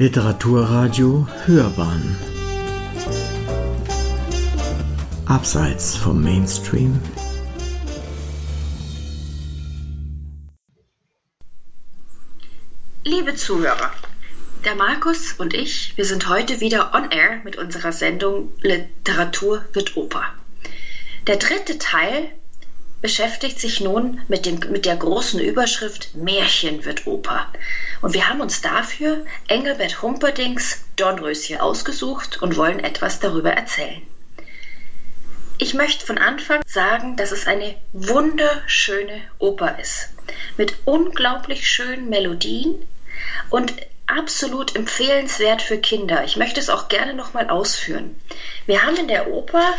Literaturradio Hörbahn Abseits vom Mainstream Liebe Zuhörer, der Markus und ich, wir sind heute wieder on air mit unserer Sendung Literatur wird Oper. Der dritte Teil beschäftigt sich nun mit, dem, mit der großen Überschrift Märchen wird Oper. Und wir haben uns dafür Engelbert Humperdings Dornröschen ausgesucht und wollen etwas darüber erzählen. Ich möchte von Anfang sagen, dass es eine wunderschöne Oper ist. Mit unglaublich schönen Melodien und absolut empfehlenswert für Kinder. Ich möchte es auch gerne nochmal ausführen. Wir haben in der Oper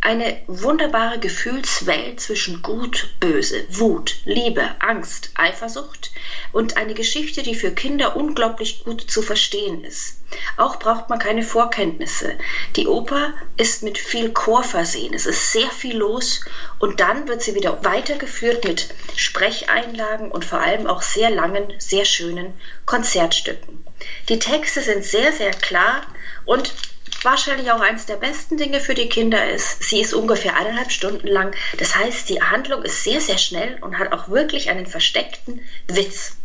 eine wunderbare Gefühlswelt zwischen Gut, Böse, Wut, Liebe, Angst, Eifersucht und eine Geschichte, die für Kinder unglaublich gut zu verstehen ist. Auch braucht man keine Vorkenntnisse. Die Oper ist mit viel Chor versehen. Es ist sehr viel los und dann wird sie wieder weitergeführt mit Sprecheinlagen und vor allem auch sehr langen, sehr schönen Konzertstücken. Die Texte sind sehr, sehr klar und wahrscheinlich auch eines der besten Dinge für die Kinder ist, sie ist ungefähr eineinhalb Stunden lang. Das heißt, die Handlung ist sehr, sehr schnell und hat auch wirklich einen versteckten Witz.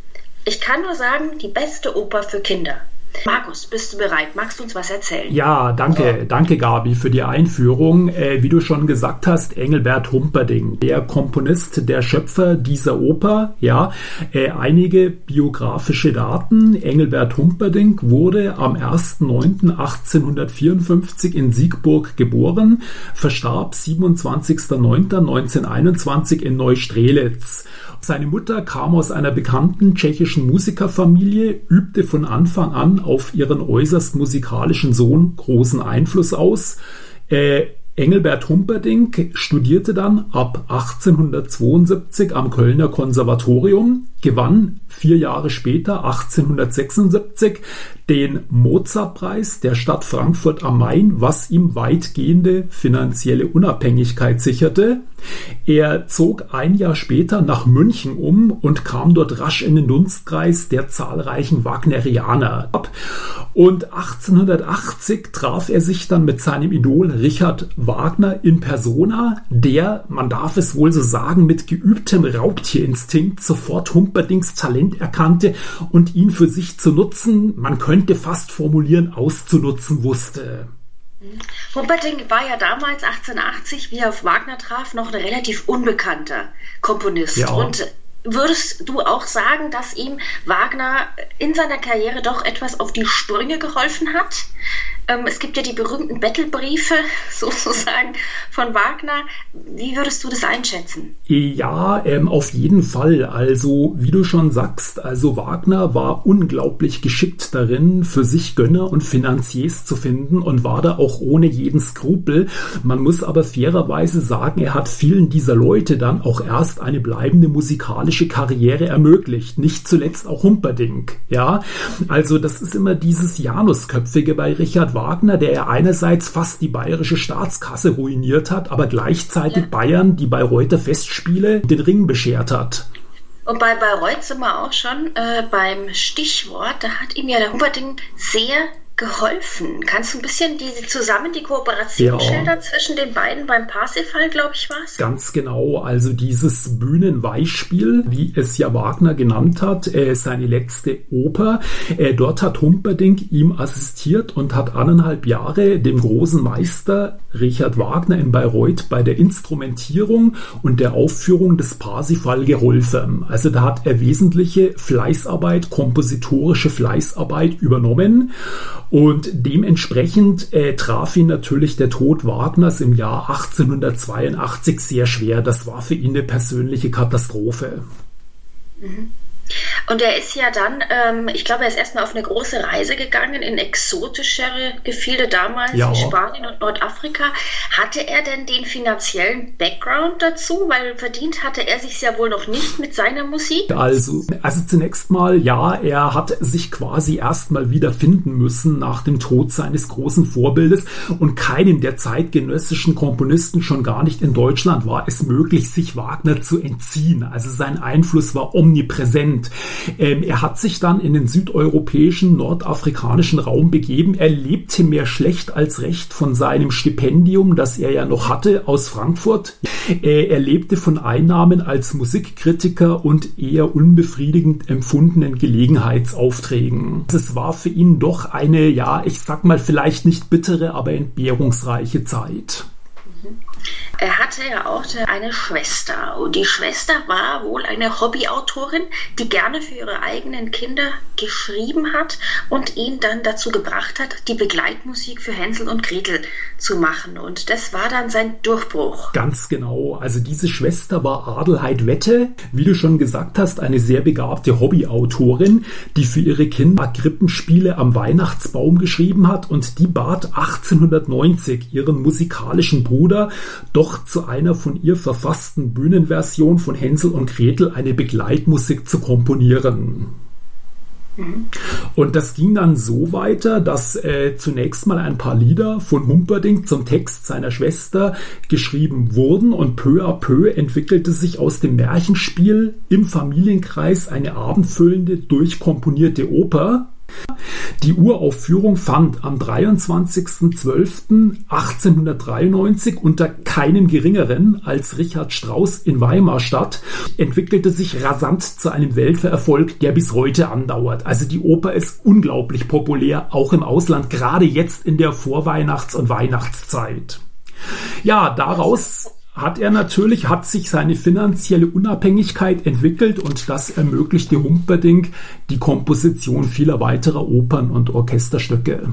Ich kann nur sagen, die beste Oper für Kinder. Markus, bist du bereit? Magst du uns was erzählen? Ja, danke, danke Gabi für die Einführung. Äh, wie du schon gesagt hast, Engelbert Humperding, der Komponist, der Schöpfer dieser Oper. Ja, äh, einige biografische Daten. Engelbert Humperding wurde am 1.9.1854 in Siegburg geboren, verstarb 27.09.1921 in Neustrelitz. Seine Mutter kam aus einer bekannten tschechischen Musikerfamilie, übte von Anfang an auf ihren äußerst musikalischen Sohn großen Einfluss aus. Äh, Engelbert Humperdinck studierte dann ab 1872 am Kölner Konservatorium, gewann vier Jahre später, 1876, den Mozartpreis der Stadt Frankfurt am Main, was ihm weitgehende finanzielle Unabhängigkeit sicherte. Er zog ein Jahr später nach München um und kam dort rasch in den Dunstkreis der zahlreichen Wagnerianer ab. Und 1880 traf er sich dann mit seinem Idol Richard Wagner in Persona, der, man darf es wohl so sagen, mit geübtem Raubtierinstinkt sofort Humperdings Talent erkannte und ihn für sich zu nutzen, man könnte fast formulieren, auszunutzen wusste. Humperdinck war ja damals 1880, wie er auf Wagner traf, noch ein relativ unbekannter Komponist. Ja. Und würdest du auch sagen, dass ihm Wagner in seiner Karriere doch etwas auf die Sprünge geholfen hat? Ähm, es gibt ja die berühmten Battlebriefe sozusagen von Wagner. Wie würdest du das einschätzen? Ja, ähm, auf jeden Fall. Also, wie du schon sagst, also Wagner war unglaublich geschickt darin, für sich Gönner und Finanziers zu finden und war da auch ohne jeden Skrupel. Man muss aber fairerweise sagen, er hat vielen dieser Leute dann auch erst eine bleibende musikalische Karriere ermöglicht. Nicht zuletzt auch Humperdinck. Ja, also das ist immer dieses Janusköpfige bei Richard Wagner, der ja einerseits fast die bayerische Staatskasse ruiniert hat, aber gleichzeitig ja. Bayern die Bayreuther Festspiele den Ring beschert hat. Und bei Bayreuth sind wir auch schon äh, beim Stichwort, da hat ihm ja der Humperding sehr geholfen. Kannst du ein bisschen die, zusammen die Kooperation ja. schildern zwischen den beiden beim Parsifal, glaube ich, war es? Ganz genau. Also dieses Bühnenweichspiel, wie es ja Wagner genannt hat, äh, seine letzte Oper. Äh, dort hat Humperdinck ihm assistiert und hat eineinhalb Jahre dem großen Meister Richard Wagner in Bayreuth bei der Instrumentierung und der Aufführung des Parsifal geholfen. Also da hat er wesentliche Fleißarbeit, kompositorische Fleißarbeit übernommen. Und dementsprechend äh, traf ihn natürlich der Tod Wagners im Jahr 1882 sehr schwer. Das war für ihn eine persönliche Katastrophe. Mhm. Und er ist ja dann, ähm, ich glaube, er ist erstmal auf eine große Reise gegangen in exotischere Gefilde damals, ja. in Spanien und Nordafrika. Hatte er denn den finanziellen Background dazu? Weil verdient hatte er sich ja wohl noch nicht mit seiner Musik. Also, also zunächst mal, ja, er hat sich quasi erstmal wieder finden müssen nach dem Tod seines großen Vorbildes und keinem der zeitgenössischen Komponisten, schon gar nicht in Deutschland, war es möglich, sich Wagner zu entziehen. Also sein Einfluss war omnipräsent kennt. Ähm, er hat sich dann in den südeuropäischen, nordafrikanischen Raum begeben. Er lebte mehr schlecht als recht von seinem Stipendium, das er ja noch hatte aus Frankfurt. Äh, er lebte von Einnahmen als Musikkritiker und eher unbefriedigend empfundenen Gelegenheitsaufträgen. Es war für ihn doch eine, ja, ich sag mal vielleicht nicht bittere, aber entbehrungsreiche Zeit. Er hatte ja auch eine Schwester und die Schwester war wohl eine Hobbyautorin, die gerne für ihre eigenen Kinder geschrieben hat und ihn dann dazu gebracht hat, die Begleitmusik für Hänsel und Gretel zu machen. Und das war dann sein Durchbruch. Ganz genau. Also diese Schwester war Adelheid Wette, wie du schon gesagt hast, eine sehr begabte Hobbyautorin, die für ihre Kinder Krippenspiele am Weihnachtsbaum geschrieben hat und die bat 1890 ihren musikalischen Bruder doch zu einer von ihr verfassten Bühnenversion von Hänsel und Gretel eine Begleitmusik zu komponieren. Und das ging dann so weiter, dass äh, zunächst mal ein paar Lieder von Humperdinck zum Text seiner Schwester geschrieben wurden und peu à peu entwickelte sich aus dem Märchenspiel im Familienkreis eine abendfüllende, durchkomponierte Oper, die Uraufführung fand am 23.12.1893 unter keinem geringeren als Richard Strauss in Weimar statt, entwickelte sich rasant zu einem Welterfolg, der bis heute andauert. Also die Oper ist unglaublich populär, auch im Ausland, gerade jetzt in der Vorweihnachts- und Weihnachtszeit. Ja, daraus hat er natürlich, hat sich seine finanzielle Unabhängigkeit entwickelt und das ermöglichte Humperdinck die Komposition vieler weiterer Opern und Orchesterstücke.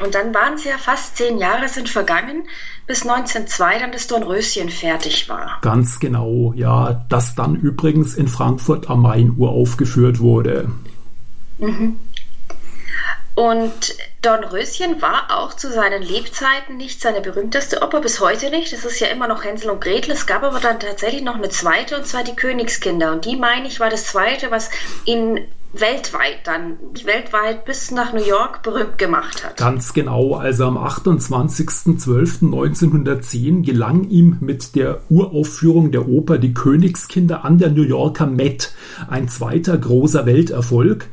Und dann waren es ja fast zehn Jahre sind vergangen, bis 1902 dann das Dornröschen fertig war. Ganz genau, ja, das dann übrigens in Frankfurt am Main uraufgeführt wurde. Mhm. Und Dornröschen war auch zu seinen Lebzeiten nicht seine berühmteste Oper, bis heute nicht. Es ist ja immer noch Hänsel und Gretel. Es gab aber dann tatsächlich noch eine zweite, und zwar die Königskinder. Und die, meine ich, war das zweite, was ihn weltweit dann, weltweit bis nach New York berühmt gemacht hat. Ganz genau, also am 28.12.1910 gelang ihm mit der Uraufführung der Oper Die Königskinder an der New Yorker Met ein zweiter großer Welterfolg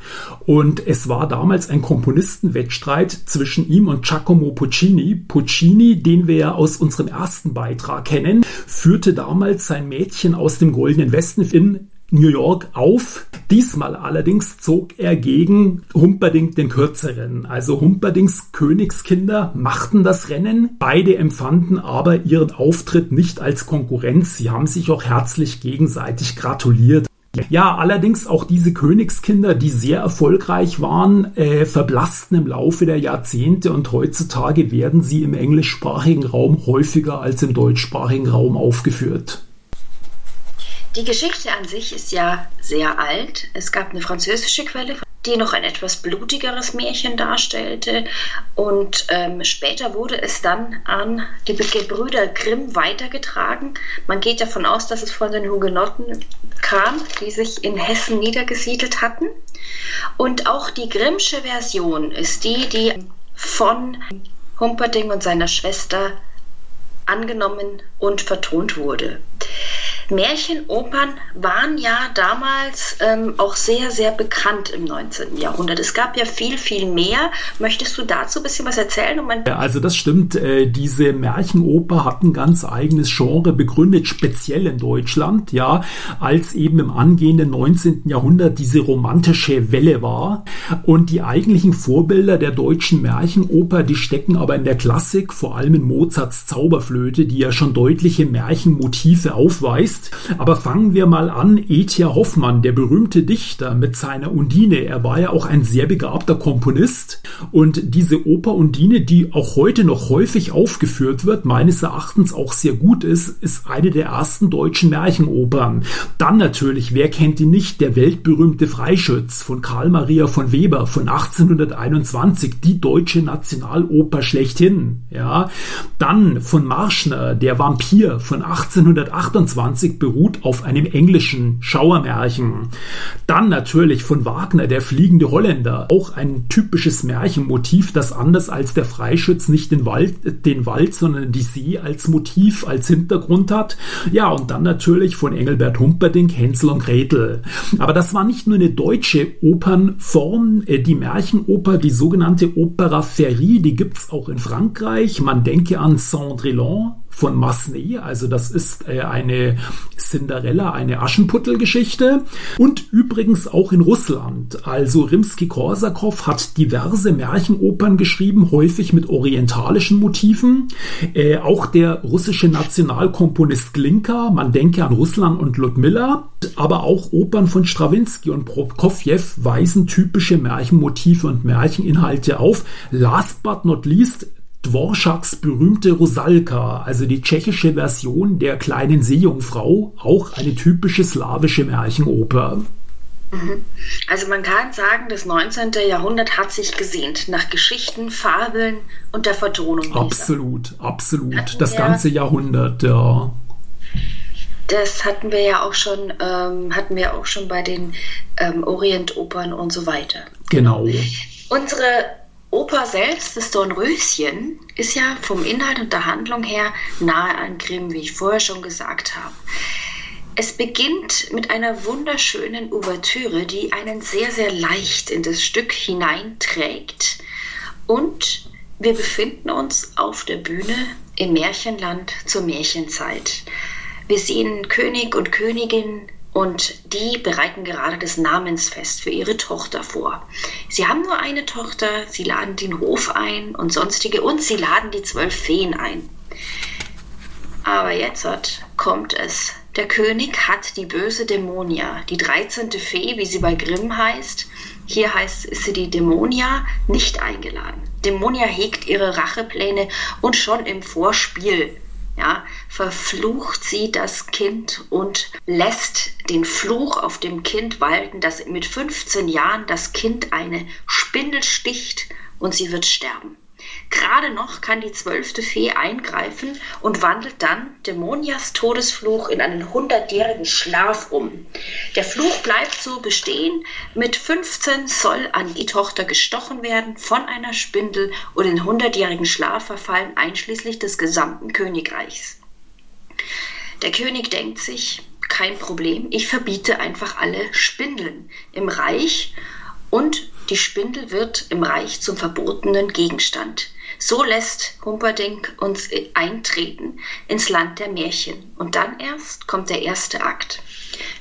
und es war damals ein Komponistenwettstreit zwischen ihm und Giacomo Puccini. Puccini, den wir ja aus unserem ersten Beitrag kennen, führte damals sein Mädchen aus dem Goldenen Westen in New York auf. Diesmal allerdings zog er gegen Humperdinck den kürzeren. Also Humperdinks Königskinder machten das Rennen. Beide empfanden aber ihren Auftritt nicht als Konkurrenz. Sie haben sich auch herzlich gegenseitig gratuliert. Ja, allerdings auch diese Königskinder, die sehr erfolgreich waren, äh, verblassten im Laufe der Jahrzehnte und heutzutage werden sie im englischsprachigen Raum häufiger als im deutschsprachigen Raum aufgeführt. Die Geschichte an sich ist ja sehr alt. Es gab eine französische Quelle, die noch ein etwas blutigeres Märchen darstellte. Und ähm, später wurde es dann an die Gebrüder Grimm weitergetragen. Man geht davon aus, dass es von den Hugenotten kam, die sich in Hessen niedergesiedelt hatten. Und auch die Grimmsche Version ist die, die von Humperding und seiner Schwester angenommen und vertont wurde. Märchenopern waren ja damals ähm, auch sehr, sehr bekannt im 19. Jahrhundert. Es gab ja viel, viel mehr. Möchtest du dazu ein bisschen was erzählen? Um also das stimmt. Äh, diese Märchenoper hat ein ganz eigenes Genre begründet, speziell in Deutschland, ja, als eben im angehenden 19. Jahrhundert diese romantische Welle war. Und die eigentlichen Vorbilder der deutschen Märchenoper, die stecken aber in der Klassik, vor allem in Mozarts Zauberflöte, die ja schon deutliche Märchenmotive aufweist ist. Aber fangen wir mal an. Etier Hoffmann, der berühmte Dichter mit seiner Undine. Er war ja auch ein sehr begabter Komponist. Und diese Oper Undine, die auch heute noch häufig aufgeführt wird, meines Erachtens auch sehr gut ist, ist eine der ersten deutschen Märchenopern. Dann natürlich, wer kennt ihn nicht, der weltberühmte Freischütz von Karl Maria von Weber von 1821, die deutsche Nationaloper schlechthin. Ja, dann von Marschner, der Vampir von 1828 beruht auf einem englischen Schauermärchen. Dann natürlich von Wagner, der fliegende Holländer, auch ein typisches Märchenmotiv, das anders als der Freischütz nicht den Wald, den Wald, sondern die See als Motiv, als Hintergrund hat. Ja, und dann natürlich von Engelbert Humperdinck, Hänsel und Gretel. Aber das war nicht nur eine deutsche Opernform, äh, die Märchenoper, die sogenannte Opera Ferie, die gibt's auch in Frankreich. Man denke an Cendrillon, von Massenet. Also das ist äh, eine Cinderella, eine Aschenputtel-Geschichte. Und übrigens auch in Russland. Also Rimsky-Korsakow hat diverse Märchenopern geschrieben, häufig mit orientalischen Motiven. Äh, auch der russische Nationalkomponist Glinka, man denke an Russland und Ludmilla, aber auch Opern von Strawinski und Prokofjew weisen typische Märchenmotive und Märcheninhalte auf. Last but not least Dvorschaks berühmte Rusalka, also die tschechische Version der kleinen Seejungfrau, auch eine typische slawische Märchenoper. Mhm. Also man kann sagen, das 19. Jahrhundert hat sich gesehnt nach Geschichten, Fabeln und der Vertonung. Dieser. Absolut, absolut. Hatten das ganze Jahrhundert, ja. Das hatten wir ja auch schon, ähm, hatten wir auch schon bei den ähm, Orientopern und so weiter. Genau. Unsere Oper selbst, das Dornröschen, ist ja vom Inhalt und der Handlung her nahe an Grimm, wie ich vorher schon gesagt habe. Es beginnt mit einer wunderschönen Ouvertüre, die einen sehr, sehr leicht in das Stück hineinträgt. Und wir befinden uns auf der Bühne im Märchenland zur Märchenzeit. Wir sehen König und Königin und die bereiten gerade das Namensfest für ihre Tochter vor. Sie haben nur eine Tochter, sie laden den Hof ein und sonstige und sie laden die zwölf Feen ein. Aber jetzt kommt es. Der König hat die böse Dämonia, die 13. Fee, wie sie bei Grimm heißt, hier heißt ist sie die Dämonia, nicht eingeladen. Dämonia hegt ihre Rachepläne und schon im Vorspiel ja, verflucht sie das Kind und lässt den Fluch auf dem Kind walten, dass mit 15 Jahren das Kind eine Spindel sticht und sie wird sterben. Gerade noch kann die zwölfte Fee eingreifen und wandelt dann Dämonias Todesfluch in einen hundertjährigen Schlaf um. Der Fluch bleibt so bestehen. Mit 15 soll an die Tochter gestochen werden von einer Spindel und in hundertjährigen Schlaf verfallen, einschließlich des gesamten Königreichs. Der König denkt sich, kein Problem, ich verbiete einfach alle Spindeln im Reich und die Spindel wird im Reich zum verbotenen Gegenstand. So lässt Humperdinck uns eintreten ins Land der Märchen. Und dann erst kommt der erste Akt.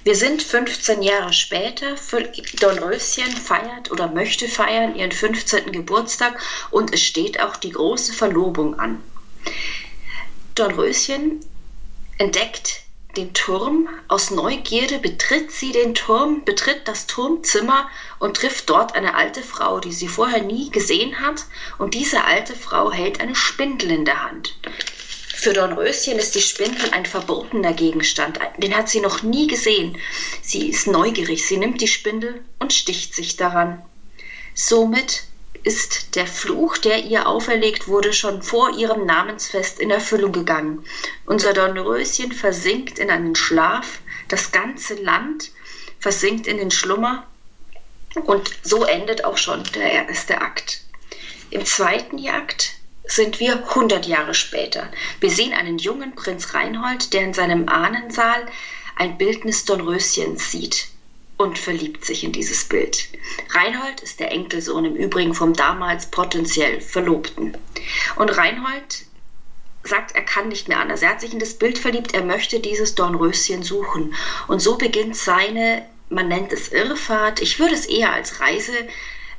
Wir sind 15 Jahre später. Dornröschen feiert oder möchte feiern ihren 15. Geburtstag und es steht auch die große Verlobung an. Dornröschen entdeckt den Turm. Aus Neugierde betritt sie den Turm, betritt das Turmzimmer und trifft dort eine alte Frau, die sie vorher nie gesehen hat. Und diese alte Frau hält eine Spindel in der Hand. Für Dornröschen ist die Spindel ein verbotener Gegenstand. Den hat sie noch nie gesehen. Sie ist neugierig. Sie nimmt die Spindel und sticht sich daran. Somit ist der Fluch, der ihr auferlegt wurde, schon vor ihrem Namensfest in Erfüllung gegangen. Unser Dornröschen versinkt in einen Schlaf, das ganze Land versinkt in den Schlummer und so endet auch schon der erste Akt. Im zweiten Akt sind wir 100 Jahre später. Wir sehen einen jungen Prinz Reinhold, der in seinem Ahnensaal ein Bildnis Dornröschens sieht und verliebt sich in dieses Bild. Reinhold ist der Enkelsohn im Übrigen vom damals potenziell Verlobten. Und Reinhold sagt, er kann nicht mehr anders. Er hat sich in das Bild verliebt, er möchte dieses Dornröschen suchen. Und so beginnt seine, man nennt es Irrfahrt, ich würde es eher als Reise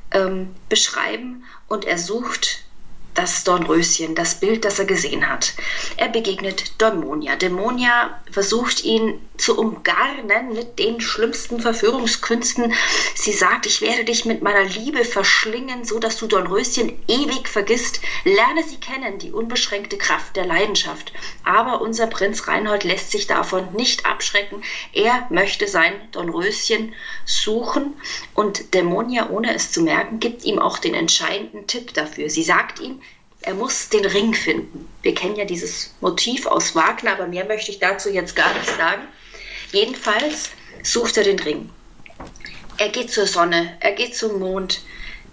ähm, beschreiben. Und er sucht das Dornröschen, das Bild, das er gesehen hat. Er begegnet Dämonia. Dämonia versucht ihn zu umgarnen mit den schlimmsten Verführungskünsten. Sie sagt, ich werde dich mit meiner Liebe verschlingen, so dass du Dornröschen ewig vergisst. Lerne sie kennen, die unbeschränkte Kraft der Leidenschaft. Aber unser Prinz Reinhold lässt sich davon nicht abschrecken. Er möchte sein Dornröschen suchen und Dämonia, ohne es zu merken, gibt ihm auch den entscheidenden Tipp dafür. Sie sagt ihm, er muss den Ring finden. Wir kennen ja dieses Motiv aus Wagner, aber mehr möchte ich dazu jetzt gar nicht sagen. Jedenfalls sucht er den Ring. Er geht zur Sonne, er geht zum Mond.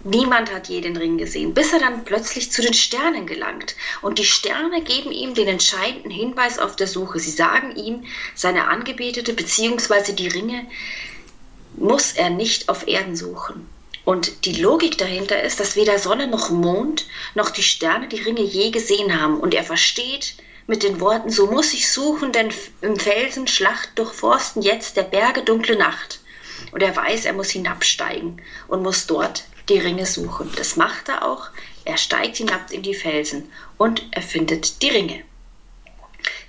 Niemand hat je den Ring gesehen, bis er dann plötzlich zu den Sternen gelangt. Und die Sterne geben ihm den entscheidenden Hinweis auf der Suche. Sie sagen ihm, seine Angebetete bzw. die Ringe muss er nicht auf Erden suchen. Und die Logik dahinter ist, dass weder Sonne noch Mond noch die Sterne die Ringe je gesehen haben. Und er versteht, mit den Worten, so muss ich suchen, denn im Felsen Schlacht durchforsten jetzt der Berge dunkle Nacht. Und er weiß, er muss hinabsteigen und muss dort die Ringe suchen. Das macht er auch. Er steigt hinab in die Felsen und er findet die Ringe.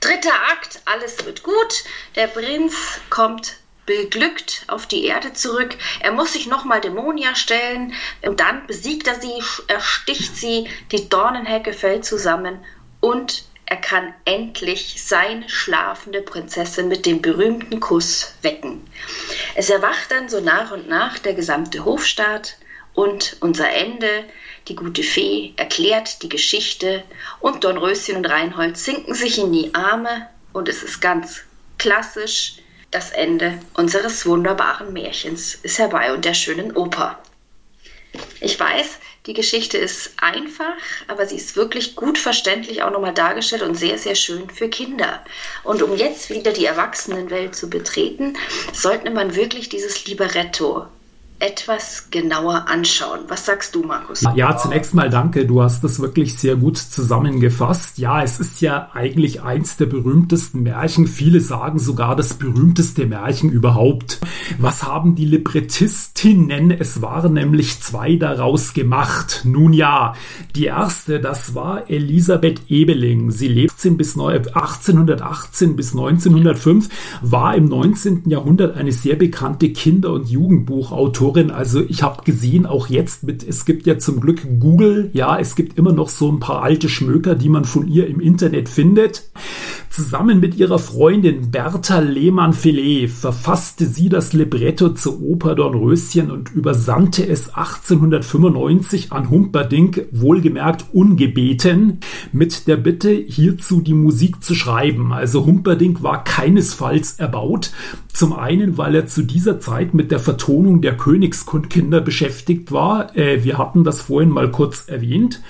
Dritter Akt, alles wird gut. Der Prinz kommt beglückt auf die Erde zurück. Er muss sich nochmal Dämonia stellen und dann besiegt er sie, ersticht sie, die Dornenhecke fällt zusammen und er kann endlich seine schlafende Prinzessin mit dem berühmten Kuss wecken. Es erwacht dann so nach und nach der gesamte Hofstaat und unser Ende, die gute Fee, erklärt die Geschichte und Dornröschen und Reinhold sinken sich in die Arme und es ist ganz klassisch, das Ende unseres wunderbaren Märchens ist herbei und der schönen Oper. Ich weiß, die Geschichte ist einfach, aber sie ist wirklich gut verständlich auch nochmal dargestellt und sehr, sehr schön für Kinder. Und um jetzt wieder die Erwachsenenwelt zu betreten, sollte man wirklich dieses Libretto etwas genauer anschauen. Was sagst du, Markus? Ja, zunächst mal danke. Du hast das wirklich sehr gut zusammengefasst. Ja, es ist ja eigentlich eins der berühmtesten Märchen. Viele sagen sogar das berühmteste Märchen überhaupt. Was haben die Librettistinnen? Es waren nämlich zwei daraus gemacht. Nun ja, die erste, das war Elisabeth Ebeling. Sie lebte bis 1818 bis 1905, war im 19. Jahrhundert eine sehr bekannte Kinder- und Jugendbuchautorin Autorin. Also ich habe gesehen, auch jetzt mit, es gibt ja zum Glück Google, ja, es gibt immer noch so ein paar alte Schmöker, die man von ihr im Internet findet. Zusammen mit ihrer Freundin Bertha Lehmann-Filet verfasste sie das Libretto zur Oper Dornröschen und übersandte es 1895 an Humperdinck, wohlgemerkt ungebeten, mit der Bitte, hierzu die Musik zu schreiben. Also Humperdinck war keinesfalls erbaut. Zum einen, weil er zu dieser Zeit mit der Vertonung der Königskinder beschäftigt war. Äh, wir hatten das vorhin mal kurz erwähnt.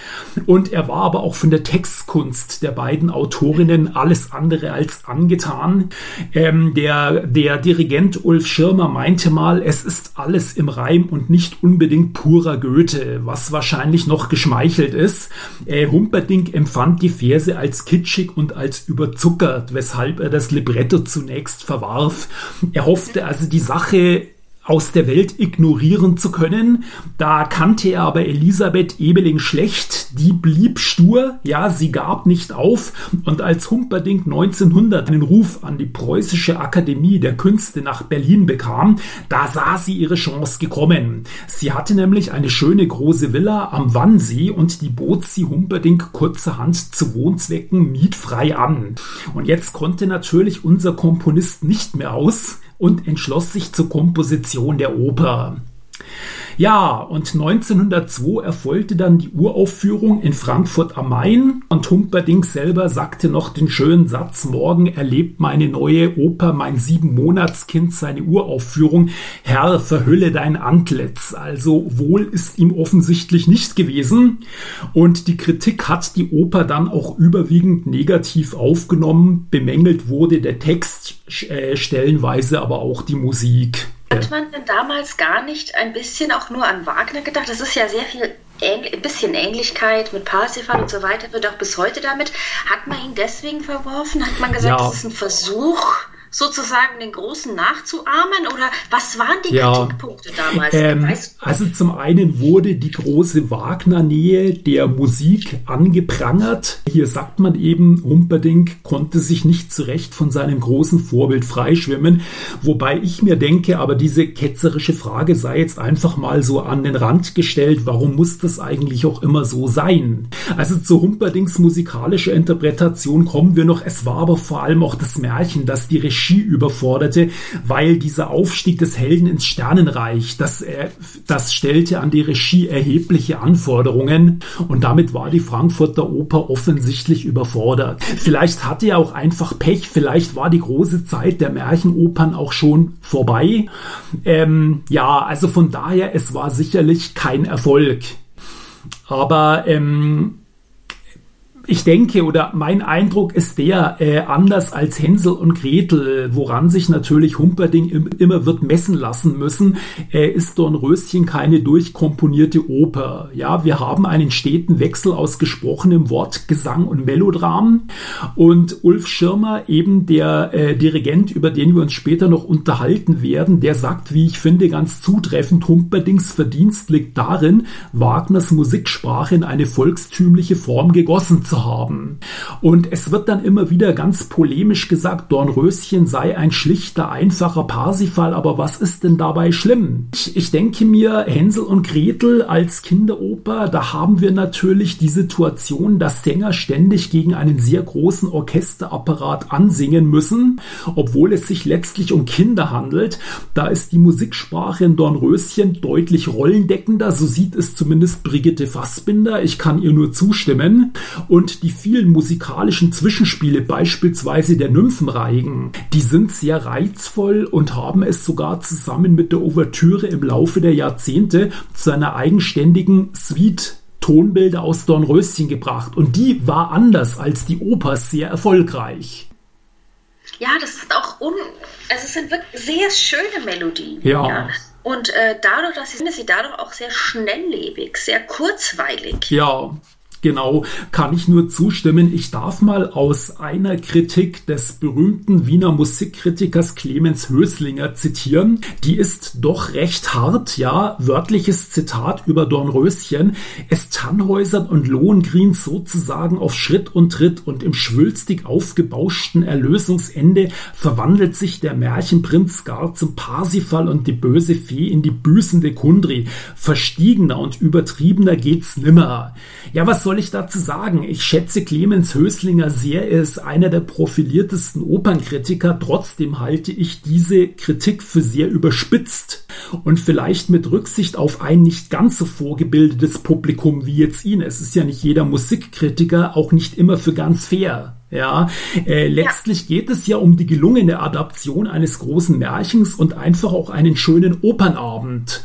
Und er war aber auch von der Textkunst der beiden Autorinnen alles andere als angetan. Ähm, der, der Dirigent Ulf Schirmer meinte mal, es ist alles im Reim und nicht unbedingt purer Goethe, was wahrscheinlich noch geschmeichelt ist. Äh, Humperdinck empfand die Verse als kitschig und als überzuckert, weshalb er das Libretto zunächst verwarf. Er hoffte also die Sache aus der Welt ignorieren zu können. Da kannte er aber Elisabeth Ebeling schlecht. Die blieb stur, ja, sie gab nicht auf. Und als Humperdinck 1900 einen Ruf an die Preußische Akademie der Künste nach Berlin bekam, da sah sie ihre Chance gekommen. Sie hatte nämlich eine schöne große Villa am Wannsee und die bot sie Humperdinck kurzerhand zu Wohnzwecken mietfrei an. Und jetzt konnte natürlich unser Komponist nicht mehr aus und entschloss sich zur Komposition der Oper. Ja, und 1902 erfolgte dann die Uraufführung in Frankfurt am Main und Humperdinck selber sagte noch den schönen Satz, morgen erlebt meine neue Oper, mein Siebenmonatskind, seine Uraufführung. Herr, verhülle dein Antlitz. Also wohl ist ihm offensichtlich nicht gewesen. Und die Kritik hat die Oper dann auch überwiegend negativ aufgenommen. Bemängelt wurde der Text, äh, stellenweise aber auch die Musik. Hat man denn damals gar nicht ein bisschen auch nur an Wagner gedacht? Das ist ja sehr viel, ein bisschen Ähnlichkeit mit Parsifal und so weiter, wird auch bis heute damit. Hat man ihn deswegen verworfen? Hat man gesagt, ja. das ist ein Versuch, sozusagen den Großen nachzuahmen? Oder was waren die ja, Kritikpunkte damals? Ähm, also zum einen wurde die große Wagner-Nähe der Musik angeprangert. Hier sagt man eben, Humperdinck konnte sich nicht zurecht von seinem großen Vorbild freischwimmen. Wobei ich mir denke, aber diese ketzerische Frage sei jetzt einfach mal so an den Rand gestellt. Warum muss das eigentlich auch immer so sein? Also zu Humperdinks musikalischer Interpretation kommen wir noch. Es war aber vor allem auch das Märchen, das die Regie überforderte, weil dieser Aufstieg des Helden ins Sternenreich, das, äh, das stellte an die Regie erhebliche Anforderungen und damit war die Frankfurter Oper offensichtlich überfordert. Vielleicht hatte er auch einfach Pech, vielleicht war die große Zeit der Märchenopern auch schon vorbei. Ähm, ja, also von daher, es war sicherlich kein Erfolg. Aber ähm, ich denke oder mein Eindruck ist der, äh, anders als Hänsel und Gretel, woran sich natürlich Humperding im, immer wird messen lassen müssen, äh, ist Dornröschen keine durchkomponierte Oper. Ja, wir haben einen steten Wechsel aus gesprochenem Wort, Gesang und Melodram. Und Ulf Schirmer, eben der äh, Dirigent, über den wir uns später noch unterhalten werden, der sagt, wie ich finde, ganz zutreffend, Humperdings Verdienst liegt darin, Wagners Musiksprache in eine volkstümliche Form gegossen zu haben. Und es wird dann immer wieder ganz polemisch gesagt, Dornröschen sei ein schlichter, einfacher Parsifal, aber was ist denn dabei schlimm? Ich, ich denke mir, Hänsel und Gretel als Kinderoper, da haben wir natürlich die Situation, dass Sänger ständig gegen einen sehr großen Orchesterapparat ansingen müssen, obwohl es sich letztlich um Kinder handelt. Da ist die Musiksprache in Dornröschen deutlich rollendeckender, so sieht es zumindest Brigitte Fassbinder. Ich kann ihr nur zustimmen. Und und die vielen musikalischen Zwischenspiele, beispielsweise der Nymphenreigen, die sind sehr reizvoll und haben es sogar zusammen mit der Ouvertüre im Laufe der Jahrzehnte zu einer eigenständigen Suite Tonbilder aus Dornröschen gebracht und die war anders als die Oper sehr erfolgreich. Ja, das ist auch un also es sind wirklich sehr schöne Melodien. Ja. ja. Und äh, dadurch, dass sie, sie dadurch auch sehr schnelllebig, sehr kurzweilig. Ja, Genau, kann ich nur zustimmen. Ich darf mal aus einer Kritik des berühmten Wiener Musikkritikers Clemens Höslinger zitieren. Die ist doch recht hart, ja. Wörtliches Zitat über Dornröschen. Es Tannhäusern und Lohengrin sozusagen auf Schritt und Tritt und im schwülstig aufgebauschten Erlösungsende verwandelt sich der Märchenprinz gar zum Parsifal und die böse Fee in die büßende Kundri. Verstiegener und übertriebener geht's nimmer. Ja, was soll soll ich dazu sagen? Ich schätze Clemens Höslinger sehr. Er ist einer der profiliertesten Opernkritiker. Trotzdem halte ich diese Kritik für sehr überspitzt und vielleicht mit Rücksicht auf ein nicht ganz so vorgebildetes Publikum wie jetzt ihn. Es ist ja nicht jeder Musikkritiker, auch nicht immer für ganz fair. Ja, äh, letztlich geht es ja um die gelungene Adaption eines großen Märchens und einfach auch einen schönen Opernabend.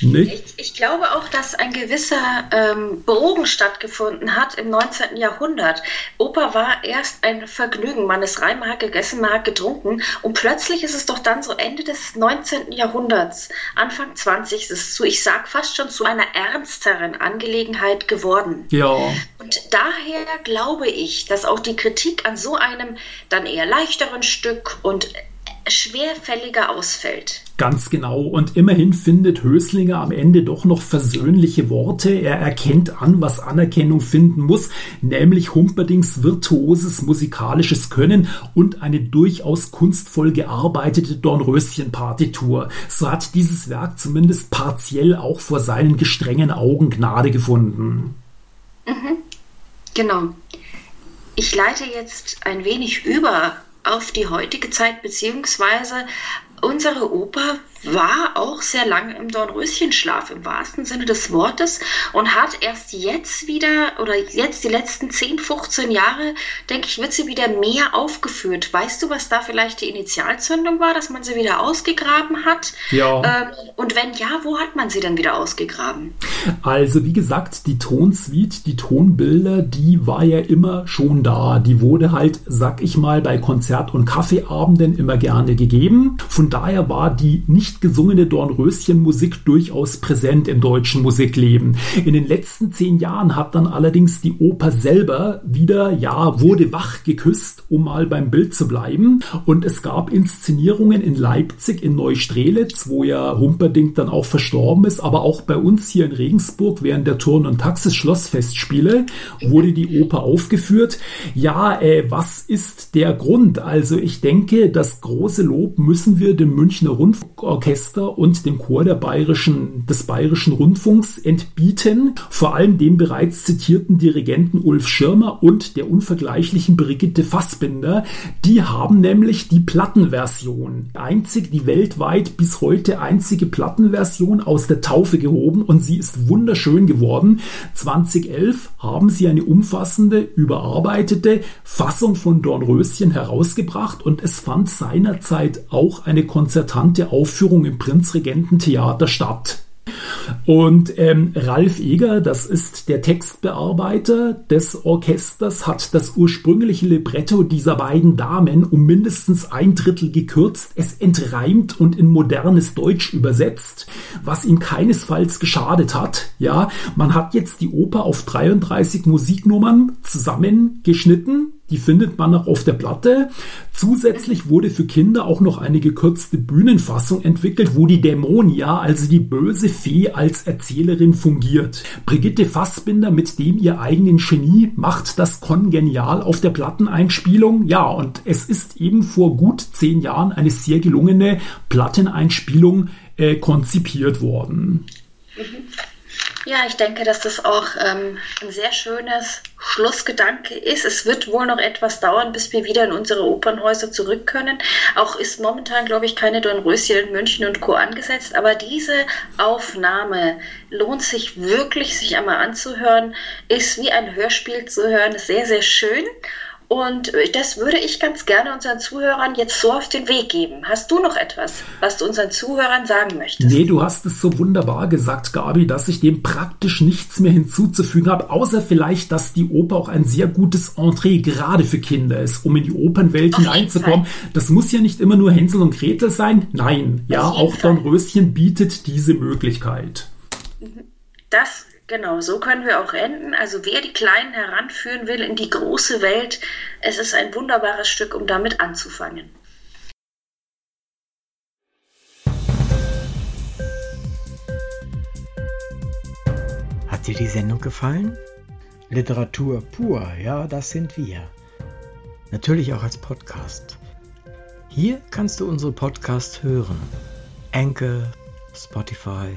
Ich, ich, glaube auch, dass ein gewisser ähm, Bogen stattgefunden hat im 19. Jahrhundert. Oper war erst ein Vergnügen. Man ist rein, man hat gegessen, man hat getrunken. Und plötzlich ist es doch dann so Ende des 19. Jahrhunderts, Anfang 20. ist so, ich sag fast schon zu einer ernsteren Angelegenheit geworden. Ja. Und daher glaube ich, dass auch die Kritik an so einem dann eher leichteren Stück und schwerfälliger ausfällt. Ganz genau. Und immerhin findet Höslinger am Ende doch noch versöhnliche Worte. Er erkennt an, was Anerkennung finden muss, nämlich Humperdings virtuoses musikalisches Können und eine durchaus kunstvoll gearbeitete Dornröschen-Partitur. So hat dieses Werk zumindest partiell auch vor seinen gestrengen Augen Gnade gefunden. Mhm. Genau. Ich leite jetzt ein wenig über auf die heutige Zeit, beziehungsweise unsere Oper war auch sehr lange im Dornröschenschlaf im wahrsten Sinne des Wortes und hat erst jetzt wieder oder jetzt die letzten 10, 15 Jahre, denke ich, wird sie wieder mehr aufgeführt. Weißt du, was da vielleicht die Initialzündung war, dass man sie wieder ausgegraben hat? Ja. Ähm, und wenn ja, wo hat man sie dann wieder ausgegraben? Also wie gesagt, die Tonsuite, die Tonbilder, die war ja immer schon da. Die wurde halt, sag ich mal, bei Konzert- und Kaffeeabenden immer gerne gegeben. Von daher war die nicht nicht gesungene Dornröschenmusik durchaus präsent im deutschen Musikleben. In den letzten zehn Jahren hat dann allerdings die Oper selber wieder, ja, wurde wach geküsst, um mal beim Bild zu bleiben. Und es gab Inszenierungen in Leipzig, in Neustrelitz, wo ja Humperdinck dann auch verstorben ist, aber auch bei uns hier in Regensburg während der Turn- und Taxis-Schlossfestspiele wurde die Oper aufgeführt. Ja, äh, was ist der Grund? Also ich denke, das große Lob müssen wir dem Münchner Rundfunkorchester und dem Chor der Bayerischen, des Bayerischen Rundfunks entbieten, vor allem dem bereits zitierten Dirigenten Ulf Schirmer und der unvergleichlichen Brigitte Fassbinder. Die haben nämlich die Plattenversion, einzig die weltweit bis heute einzige Plattenversion aus der Taufe gehoben und sie ist wunderschön geworden. 2011 haben sie eine umfassende, überarbeitete Fassung von Dornröschen herausgebracht und es fand seinerzeit auch eine konzertante Aufführung im Prinzregententheater statt. Und ähm, Ralf Eger, das ist der Textbearbeiter des Orchesters, hat das ursprüngliche Libretto dieser beiden Damen um mindestens ein Drittel gekürzt, es entreimt und in modernes Deutsch übersetzt, was ihm keinesfalls geschadet hat. Ja, man hat jetzt die Oper auf 33 Musiknummern zusammengeschnitten die findet man auch auf der Platte. Zusätzlich wurde für Kinder auch noch eine gekürzte Bühnenfassung entwickelt, wo die Dämonia, also die böse Fee, als Erzählerin fungiert. Brigitte Fassbinder mit dem ihr eigenen Genie macht das kongenial auf der Platteneinspielung. Ja, und es ist eben vor gut zehn Jahren eine sehr gelungene Platteneinspielung äh, konzipiert worden. Mhm. Ja, ich denke, dass das auch ähm, ein sehr schönes Schlussgedanke ist. Es wird wohl noch etwas dauern, bis wir wieder in unsere Opernhäuser zurück können. Auch ist momentan, glaube ich, keine Dornröschen in München und Co. angesetzt. Aber diese Aufnahme lohnt sich wirklich, sich einmal anzuhören. Ist wie ein Hörspiel zu hören. Sehr, sehr schön. Und das würde ich ganz gerne unseren Zuhörern jetzt so auf den Weg geben. Hast du noch etwas, was du unseren Zuhörern sagen möchtest? Nee, du hast es so wunderbar gesagt, Gabi, dass ich dem praktisch nichts mehr hinzuzufügen habe, außer vielleicht, dass die Oper auch ein sehr gutes Entree gerade für Kinder ist, um in die Opernwelt hineinzukommen. Das muss ja nicht immer nur Hänsel und Gretel sein. Nein, ja, auch Dornröschen bietet diese Möglichkeit. Das Genau, so können wir auch enden. Also wer die Kleinen heranführen will in die große Welt, es ist ein wunderbares Stück, um damit anzufangen. Hat dir die Sendung gefallen? Literatur pur, ja, das sind wir. Natürlich auch als Podcast. Hier kannst du unsere Podcasts hören. Anchor, Spotify,